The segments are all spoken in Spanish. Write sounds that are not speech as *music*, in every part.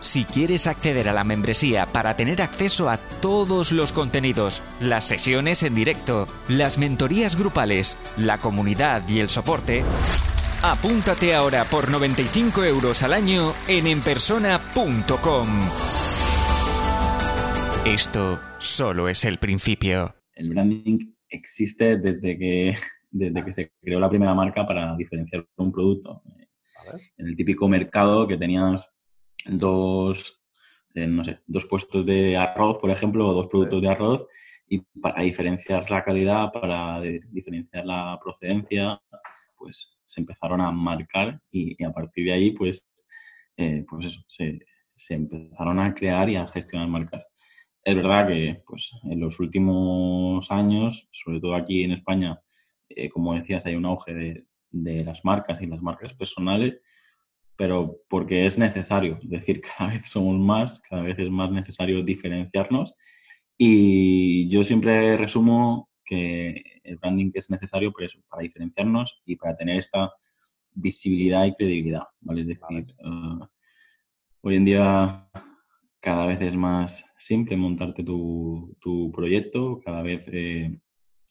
Si quieres acceder a la membresía para tener acceso a todos los contenidos, las sesiones en directo, las mentorías grupales, la comunidad y el soporte, apúntate ahora por 95 euros al año en enpersona.com. Esto solo es el principio. El branding existe desde que, desde que se creó la primera marca para diferenciar un producto. En el típico mercado que tenías dos, eh, no sé, dos puestos de arroz, por ejemplo, o dos productos de arroz, y para diferenciar la calidad, para diferenciar la procedencia, pues se empezaron a marcar y, a partir de ahí, pues, eh, pues eso, se, se, empezaron a crear y a gestionar marcas. Es verdad que pues, en los últimos años, sobre todo aquí en España, eh, como decías, hay un auge de, de las marcas y las marcas personales, pero porque es necesario, es decir, *laughs* cada vez somos más, cada vez es más necesario diferenciarnos. Y yo siempre resumo que el branding es necesario por eso, para diferenciarnos y para tener esta visibilidad y credibilidad, ¿vale? Es decir, eh, hoy en día cada vez es más simple montarte tu, tu proyecto, cada vez eh,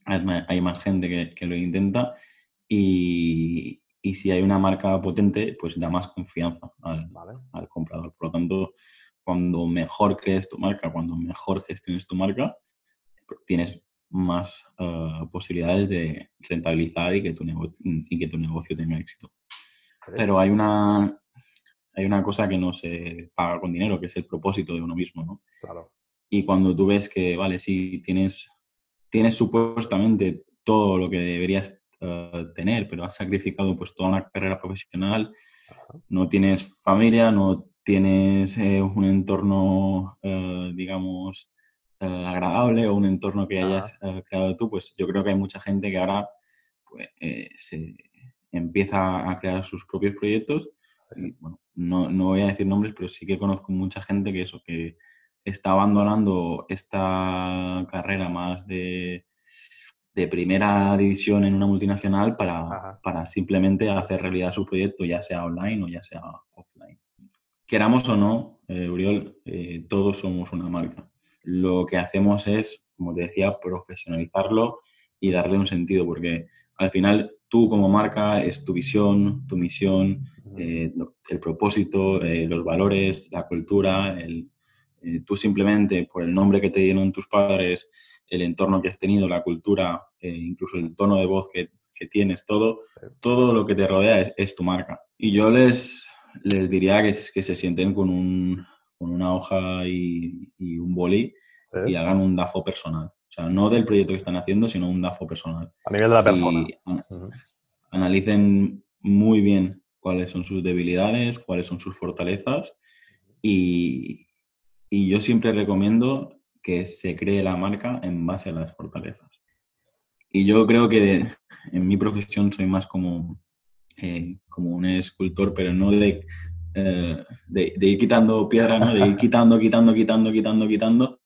hay más gente que, que lo intenta y, y si hay una marca potente, pues da más confianza al, al, comprador. Por lo tanto, cuando mejor crees tu marca, cuando mejor gestiones tu marca, tienes más uh, posibilidades de rentabilizar y que tu, negocio, y que tu negocio tenga éxito. Pero hay una, hay una cosa que no se paga con dinero, que es el propósito de uno mismo, ¿no? Claro. Y cuando tú ves que, vale, sí, tienes, tienes supuestamente todo lo que deberías eh, tener, pero has sacrificado pues toda una carrera profesional, no tienes familia, no tienes eh, un entorno, eh, digamos, agradable o un entorno que hayas creado tú, pues yo creo que hay mucha gente que ahora pues, se empieza a crear sus propios proyectos. Y, bueno, no, no voy a decir nombres, pero sí que conozco mucha gente que eso, que está abandonando esta carrera más de de primera división en una multinacional para, para, simplemente hacer realidad su proyecto, ya sea online o ya sea offline. Queramos o no, eh, Uriol, eh, todos somos una marca. Lo que hacemos es, como te decía, profesionalizarlo y darle un sentido, porque al final tú como marca es tu visión, tu misión, eh, el propósito, los valores, la cultura, el, tú simplemente por el nombre que te dieron tus padres, el entorno que has tenido, la cultura, eh, incluso el tono de voz que, que, tienes, todo, todo lo que te rodea es, tu marca. Y yo les, les diría que, que se sienten con, un, con una hoja y, y un boli y hagan un DAFO personal. O sea, no del proyecto que están haciendo, sino un DAFO personal. A nivel de la persona. Analicen muy bien cuáles son sus debilidades, cuáles son sus fortalezas y, y yo siempre recomiendo que se cree la marca en base a las fortalezas. Y yo creo que en mi profesión soy más como, eh, como un escultor, pero no de, eh, de, ir quitando piedra, ¿no? de ir *laughs* quitando, quitando, quitando, quitando, quitando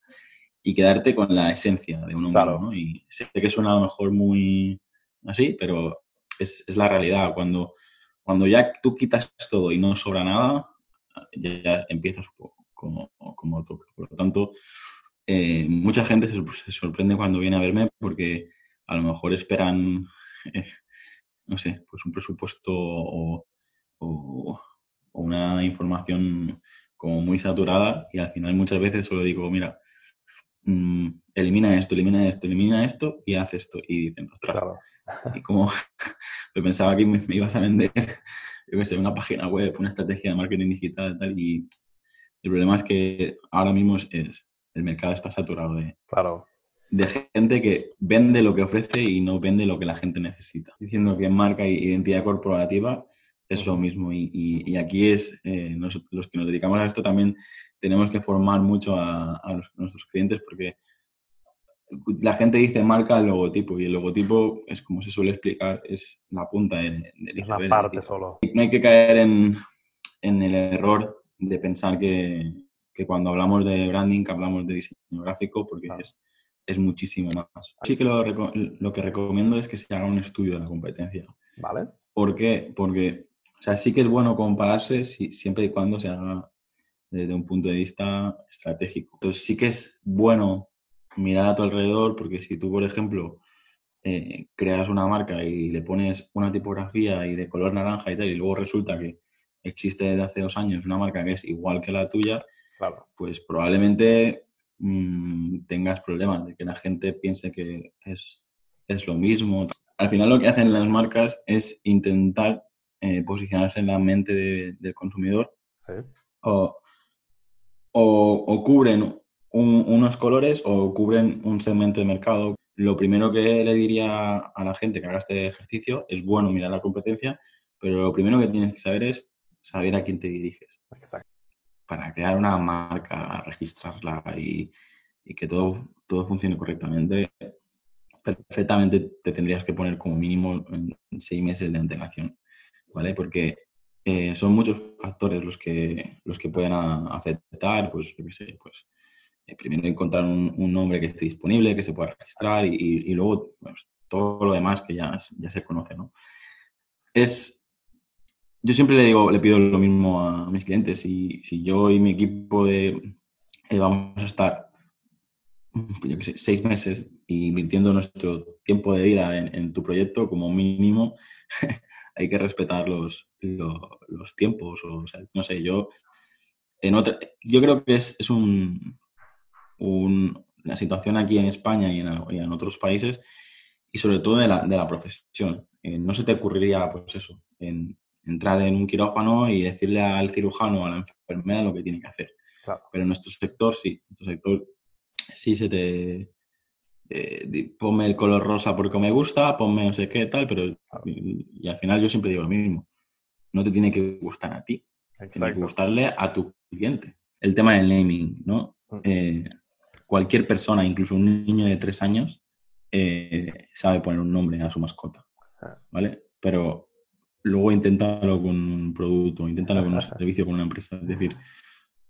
y quedarte con la esencia de un hombre. ¿no? Y sé que suena a lo mejor muy así, pero es, es la realidad. Cuando, cuando ya tú quitas todo y no sobra nada, ya, empiezas como, como toca. Por lo tanto, eh, mucha gente se, sorprende cuando viene a verme porque a lo mejor esperan, *laughs* eh, no sé, pues un presupuesto o, una información como muy saturada y al final muchas veces solo digo, mira, mm, elimina esto, elimina esto, elimina esto y haz esto. Y dicen, ostras, y como *laughs* pensaba que me, ibas a vender, *laughs* yo que sé, una página web, una estrategia de marketing digital y tal, y el problema es que ahora mismo es el mercado está saturado de, claro. de gente que vende lo que ofrece y no vende lo que la gente necesita. Diciendo que marca y identidad corporativa es lo mismo. Y, aquí es, eh, los que nos dedicamos a esto también tenemos que formar mucho a, nuestros clientes porque la gente dice marca el logotipo y el logotipo es como se suele explicar, es la punta del Es la parte solo. No hay que caer en, el error de pensar que, cuando hablamos de branding, que hablamos de diseño gráfico, porque es, es, muchísimo más. Así que lo, lo, que recomiendo es que se haga un estudio de la competencia. ¿Vale? ¿Por qué? Porque o sea, sí que es bueno compararse si, siempre y cuando se haga desde un punto de vista estratégico. Entonces sí que es bueno mirar a tu alrededor porque si tú, por ejemplo, eh, creas una marca y le pones una tipografía y de color naranja y tal, y luego resulta que existe desde hace dos años una marca que es igual que la tuya, claro. pues probablemente mm, tengas problemas de que la gente piense que es, es lo mismo. Al final lo que hacen las marcas es intentar eh, posicionarse en la mente del consumidor. O, cubren unos colores o cubren un segmento de mercado. Lo primero que le diría a la gente que haga este ejercicio es bueno mirar la competencia, pero lo primero que tienes que saber es saber a quién te diriges. Para crear una marca, registrarla y, que todo, todo funcione correctamente, perfectamente te tendrías que poner como mínimo en seis meses de antelación. ¿vale? Porque eh, son muchos factores los que, los que pueden afectar, pues, yo qué sé, pues, eh, primero encontrar un, nombre que esté disponible, que se pueda registrar y, luego pues, todo lo demás que ya, ya se conoce, ¿no? Es, yo siempre le digo, le pido lo mismo a mis clientes. Si, si yo y mi equipo de, eh, vamos a estar yo qué sé, seis meses invirtiendo nuestro tiempo de vida en, tu proyecto como mínimo, *laughs* hay que respetar los, los, tiempos. O, sea, no sé, yo, en otra, yo creo que es, es un, un, la situación aquí en España y en, otros países y sobre todo de la, de la profesión. Eh, no se te ocurriría, pues eso, entrar en un quirófano y decirle al cirujano o a la enfermera lo que tiene que hacer. Pero en nuestro sector sí, en nuestro sector sí se te, eh, ponme el color rosa porque me gusta, ponme no sé qué, tal, pero y, al final yo siempre digo lo mismo. No te tiene que gustar a ti, tiene que gustarle a tu cliente. El tema del naming, ¿no? Mm. Eh, cualquier persona, incluso un niño de tres años, eh, sabe poner un nombre a su mascota, ah. ¿vale? Pero luego inténtalo con un producto, inténtalo con un servicio, con una empresa. Es decir,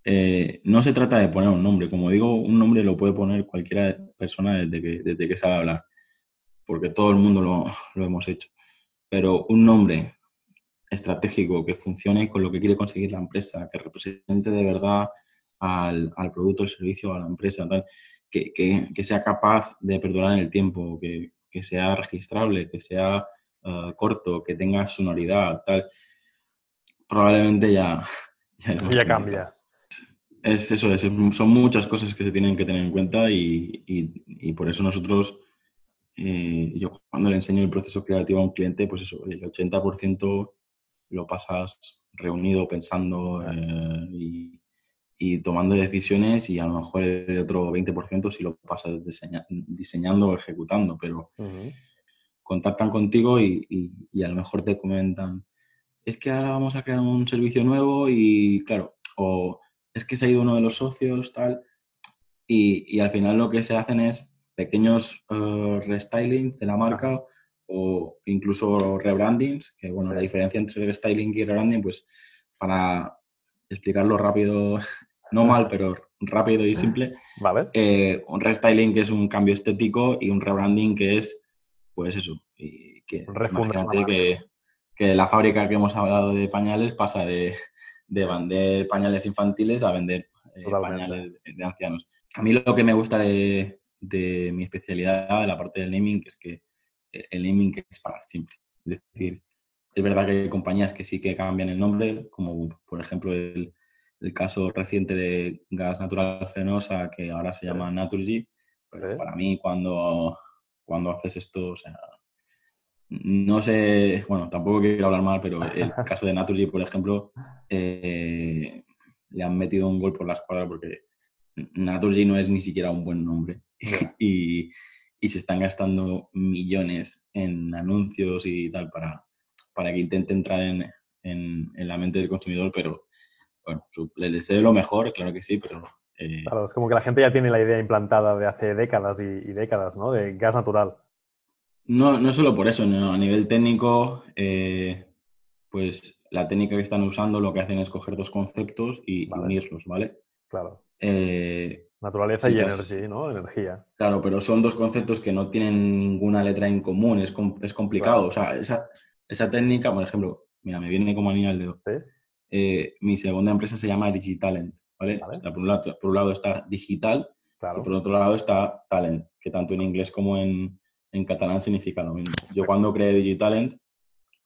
eh, no se trata de poner un nombre. Como digo, un nombre lo puede poner cualquier persona desde que, desde que sabe hablar, porque todo el mundo lo, lo hemos hecho. Pero un nombre estratégico que funcione con lo que quiere conseguir la empresa, que represente de verdad al, al producto, al servicio, a la empresa, tal, que, que, que, sea capaz de perdurar en el tiempo, que, que sea registrable, que sea uh, corto, que tenga sonoridad, tal, probablemente ya... *laughs* Ya, ya cambia. Es eso, son muchas cosas que se tienen que tener en cuenta y, por eso nosotros, eh, yo cuando le enseño el proceso creativo a un cliente, pues eso, el 80% lo pasas reunido pensando eh, y, tomando decisiones y a lo mejor el otro 20% si lo pasas diseñando o ejecutando, pero contactan contigo y, y a lo mejor te comentan, es que ahora vamos a crear un servicio nuevo y claro, o es que se ha ido uno de los socios, tal, y, al final lo que se hacen es pequeños uh, restylings de la marca o incluso rebrandings, que bueno, la diferencia entre restyling y rebranding, pues para explicarlo rápido, no mal, pero rápido y simple, vale. Eh, un restyling que es un cambio estético y un rebranding que es, pues eso, y que imagínate que, que la fábrica que hemos hablado de pañales pasa de de vender pañales infantiles a vender eh, pañales de, ancianos. A mí lo que me gusta de, mi especialidad, de la parte del naming, es que el naming es para siempre. Es decir, es verdad que hay compañías que sí que cambian el nombre, como por ejemplo el, caso reciente de gas natural fenosa, que ahora se llama Naturgy. Pero para mí, cuando, cuando haces esto, o sea, no sé, bueno, tampoco quiero hablar mal, pero el *laughs* caso de Naturgy, por ejemplo, eh, le han metido un gol por la escuadra porque Naturgy no es ni siquiera un buen nombre. *laughs* Y, se están gastando millones en anuncios y tal para, para que intente entrar en, en, la mente del consumidor, pero bueno, les deseo lo mejor, claro que sí, pero... Eh, claro, es como que la gente ya tiene la idea implantada de hace décadas y, décadas, ¿no? De gas natural. No, no solo por eso, a nivel técnico, eh, pues la técnica que están usando lo que hacen es coger dos conceptos y unirlos, ¿vale? Claro. Eh, Naturaleza y energía, ¿no? Energía. Claro, pero son dos conceptos que no tienen ninguna letra en común, es, es complicado. O sea, esa, esa, técnica, por ejemplo, mira, me viene como niño al dedo. Eh, mi segunda empresa se llama Digitalent, ¿vale? por, un lado, por un lado está digital y por otro lado está talent, que tanto en inglés como en, en catalán significa lo mismo. Yo cuando creé Digitalent,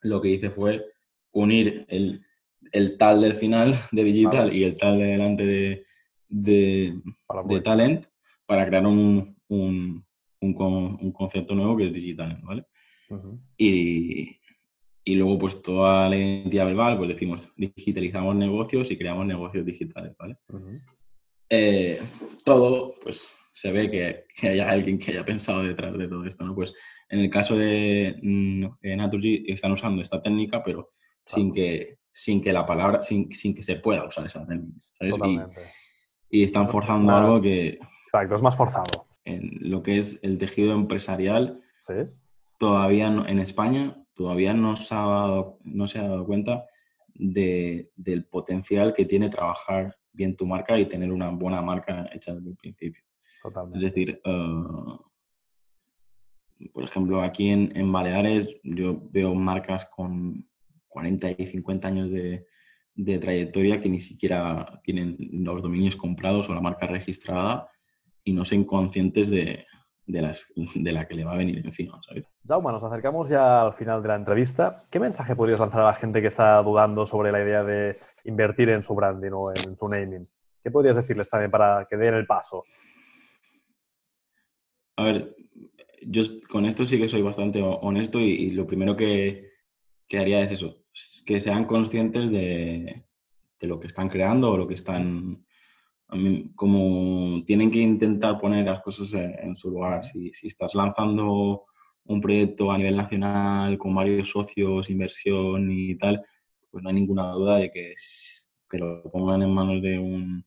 lo que hice fue unir el, el tal del final de digital y el tal de delante de, de, talent para crear un, un, un, concepto nuevo que es digital, ¿vale? y, y, luego, pues toda la identidad verbal, pues decimos, digitalizamos negocios y creamos negocios digitales, ¿vale? Eh, todo, pues se ve que, que, haya alguien que haya pensado detrás de todo esto, ¿no? Pues en el caso de mm, Naturgy están usando esta técnica, pero sin que sin que la palabra, sin, sin que se pueda usar esa técnica, ¿sabes? y están forzando algo que... Exacto, es más forzado. En lo que es el tejido empresarial, todavía en España todavía no se ha dado, no se ha dado cuenta de, del potencial que tiene trabajar bien tu marca y tener una buena marca hecha desde el principio. Totalmente. Es decir, eh, por ejemplo, aquí en, en Baleares yo veo marcas con 40 y 50 años de, de trayectoria que ni siquiera tienen los dominios comprados o la marca registrada y no son conscientes de, de, las, de la que le va a venir encima. ¿sabes? Jaume, nos acercamos ya al final de la entrevista. ¿Qué mensaje podrías lanzar a la gente que está dudando sobre la idea de invertir en su branding o en su naming? ¿Qué podrías decirles también para que den el paso? A ver, yo con esto sí que soy bastante honesto y, lo primero que, que haría es eso, que sean conscientes de, lo que están creando o lo que están, como tienen que intentar poner las cosas en, su lugar. Si, estás lanzando un proyecto a nivel nacional con varios socios, inversión y tal, pues no hay ninguna duda de que, que lo pongan en manos de un,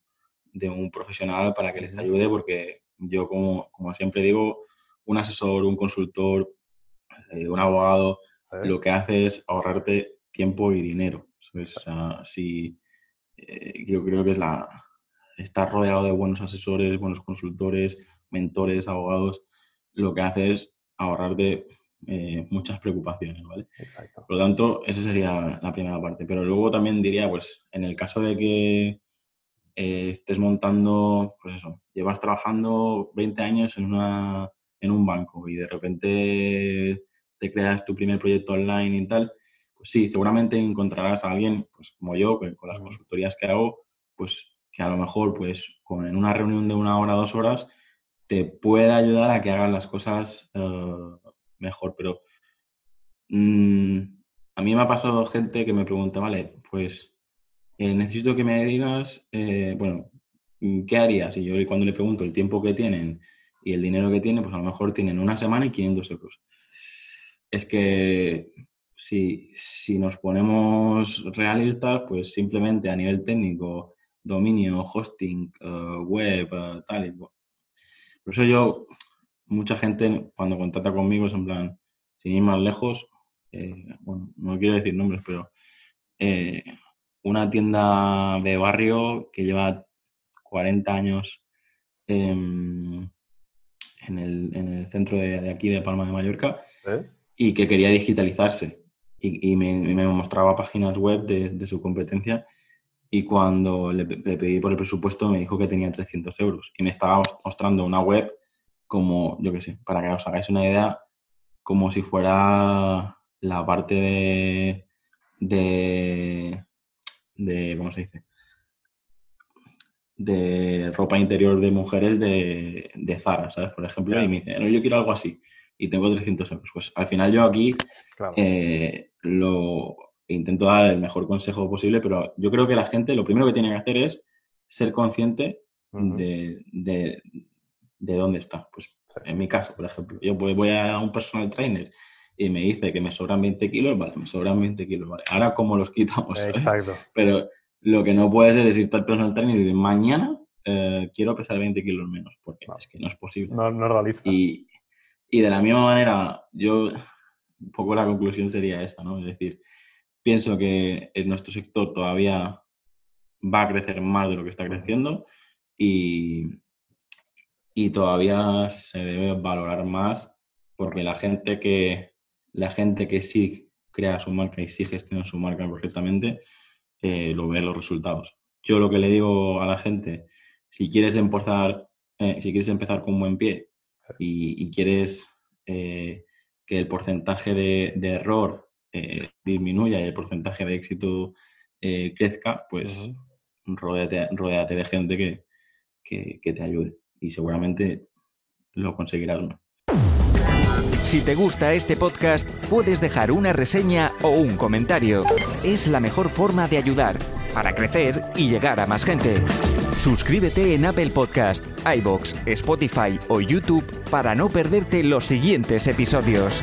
de un profesional para que les ayude, porque yo, como, como siempre digo, un asesor, un consultor, eh, un abogado, lo que hace es ahorrarte tiempo y dinero. si, eh, yo creo que es la, estar rodeado de buenos asesores, buenos consultores, mentores, abogados, lo que hace es ahorrarte eh, muchas preocupaciones, ¿vale? Por lo tanto, esa sería la primera parte. Pero luego también diría, pues, en el caso de que eh, estés montando, pues eso, llevas trabajando 20 años en, una, en un banco y de repente te creas tu primer proyecto online y tal, pues sí, seguramente encontrarás a alguien, pues como yo, con las consultorías que hago, pues que a lo mejor, pues con, en una reunión de una hora, dos horas, te puede ayudar a que hagan las cosas eh, mejor. Pero mm, a mí me ha pasado gente que me pregunta, vale, pues eh, necesito que me digas, eh, bueno, ¿qué harías? Y yo cuando le pregunto el tiempo que tienen y el dinero que tienen, pues a lo mejor tienen una semana y 500 euros. Es que si, si nos ponemos realistas, pues simplemente a nivel técnico, dominio, hosting, eh, web, uh, tal. Por eso yo, mucha gente cuando contrata conmigo es en plan, sin ir más lejos, eh, bueno, no quiero decir nombres, pero una tienda de barrio que lleva 40 años en, el, en, el, centro de, aquí de Palma de Mallorca y que quería digitalizarse y, me, mostraba páginas web de, su competencia y cuando le, pedí por el presupuesto me dijo que tenía 300 euros y me estaba mostrando una web como, yo qué sé, para que os hagáis una idea, como si fuera la parte de, de, de ¿cómo se dice? De ropa interior de mujeres de, de Zara, ¿sabes? Por ejemplo, y me dice, no, yo quiero algo así y tengo 300 euros. Pues al final yo aquí eh, lo intento dar el mejor consejo posible, pero yo creo que la gente lo primero que tiene que hacer es ser consciente de, de, dónde está. Pues en mi caso, por ejemplo, yo voy a un personal trainer y me dice que me sobran 20 kilos, vale, me sobran 20 kilos, vale. Ahora, ¿cómo los quitamos? *laughs* Exacto. Pero lo que no puede ser es irte al personal trainer y decir, mañana eh, quiero pesar 20 kilos menos, porque es que no es posible. No, no es realista. Y, y de la misma manera, yo, un poco la conclusión sería esta, ¿no? Es decir, pienso que en nuestro sector todavía va a crecer más de lo que está creciendo y, y todavía se debe valorar más porque la gente que la gente que sí crea su marca y sí gestiona su marca correctamente, eh, lo ve los resultados. Yo lo que le digo a la gente, si quieres empezar, eh, si quieres empezar con un buen pie y, quieres eh, que el porcentaje de, error disminuya y el porcentaje de éxito crezca, pues uh de gente que, que, te ayude y seguramente lo conseguirás. Si te gusta este podcast, puedes dejar una reseña o un comentario. Es la mejor forma de ayudar para crecer y llegar a más gente. Suscríbete en Apple Podcast, iBox, Spotify o YouTube para no perderte los siguientes episodios.